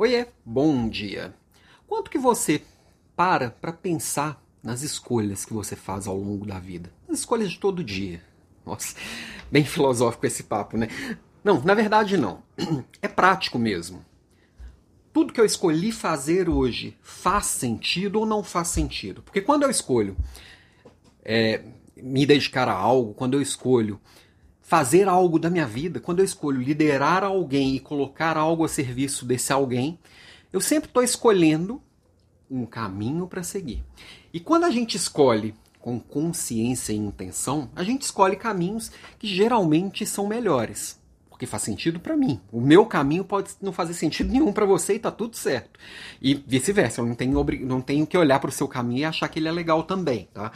Oiê, bom dia. Quanto que você para para pensar nas escolhas que você faz ao longo da vida? As escolhas de todo dia. Nossa, bem filosófico esse papo, né? Não, na verdade não. É prático mesmo. Tudo que eu escolhi fazer hoje faz sentido ou não faz sentido? Porque quando eu escolho é, me dedicar a algo, quando eu escolho fazer algo da minha vida, quando eu escolho liderar alguém e colocar algo a serviço desse alguém, eu sempre estou escolhendo um caminho para seguir. E quando a gente escolhe com consciência e intenção, a gente escolhe caminhos que geralmente são melhores, porque faz sentido para mim. O meu caminho pode não fazer sentido nenhum para você e tá tudo certo. E vice-versa, eu não tenho, não tenho que olhar para o seu caminho e achar que ele é legal também, tá?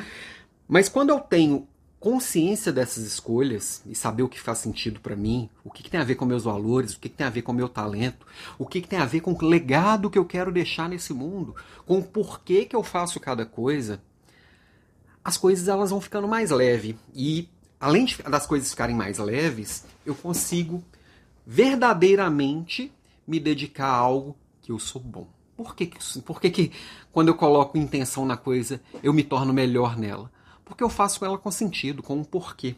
Mas quando eu tenho consciência dessas escolhas e saber o que faz sentido para mim, o que, que, tem a ver com meus valores, o que, que tem a ver com meu talento, o que, que, tem a ver com o legado que eu quero deixar nesse mundo, com o porquê que eu faço cada coisa, as coisas elas vão ficando mais leves. E além de, das coisas ficarem mais leves, eu consigo verdadeiramente me dedicar a algo que eu sou bom. Por que, por que, que quando eu coloco intenção na coisa, eu me torno melhor nela? Porque eu faço ela com sentido, com um porquê.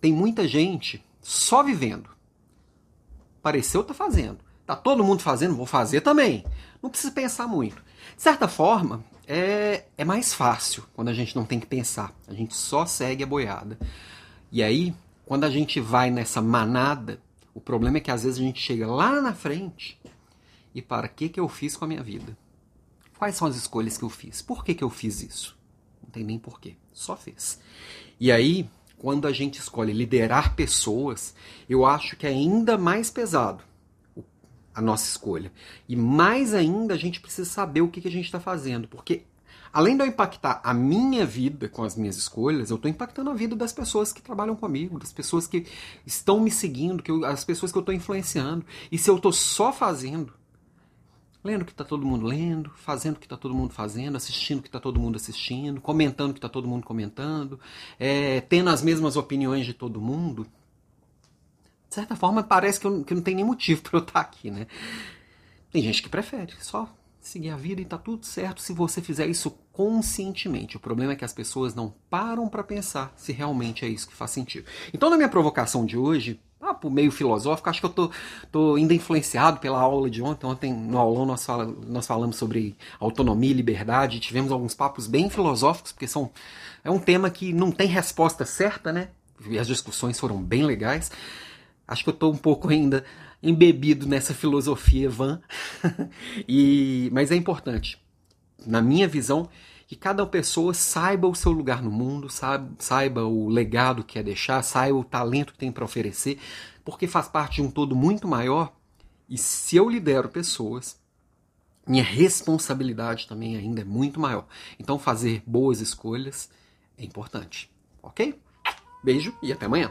Tem muita gente só vivendo. Pareceu tá fazendo. Tá todo mundo fazendo, vou fazer também. Não precisa pensar muito. De certa forma, é, é mais fácil quando a gente não tem que pensar. A gente só segue a boiada. E aí, quando a gente vai nessa manada, o problema é que às vezes a gente chega lá na frente e para que que eu fiz com a minha vida? Quais são as escolhas que eu fiz? Por que que eu fiz isso? Não tem nem porquê, só fez. E aí, quando a gente escolhe liderar pessoas, eu acho que é ainda mais pesado a nossa escolha. E mais ainda a gente precisa saber o que, a gente está fazendo, porque além de eu impactar a minha vida com as minhas escolhas, eu estou impactando a vida das pessoas que trabalham comigo, das pessoas que estão me seguindo, que eu, as pessoas que eu estou influenciando. E se eu estou só fazendo, lendo o que está todo mundo lendo, fazendo o que está todo mundo fazendo, assistindo o que está todo mundo assistindo, comentando o que está todo mundo comentando, é, tendo as mesmas opiniões de todo mundo, de certa forma parece que, eu, que não tem nem motivo para eu estar tá aqui, né? Tem gente que prefere só seguir a vida e tá tudo certo se você fizer isso conscientemente. O problema é que as pessoas não param para pensar se realmente é isso que faz sentido. Então, na minha provocação de hoje, papo meio filosófico, acho que eu tô, tô ainda influenciado pela aula de ontem. Ontem, no aulão, nós, fala, nós falamos sobre autonomia e liberdade. Tivemos alguns papos bem filosóficos, porque são, é um tema que não tem resposta certa, né? E as discussões foram bem legais. Acho que eu tô um pouco ainda embebido nessa filosofia van. e, mas é importante, na minha visão, que cada pessoa saiba o seu lugar no mundo, saiba, o legado que quer deixar, saiba o talento que tem para oferecer, porque faz parte de um todo muito maior. E se eu lidero pessoas, minha responsabilidade também ainda é muito maior. Então, fazer boas escolhas é importante. Ok? Beijo e até amanhã.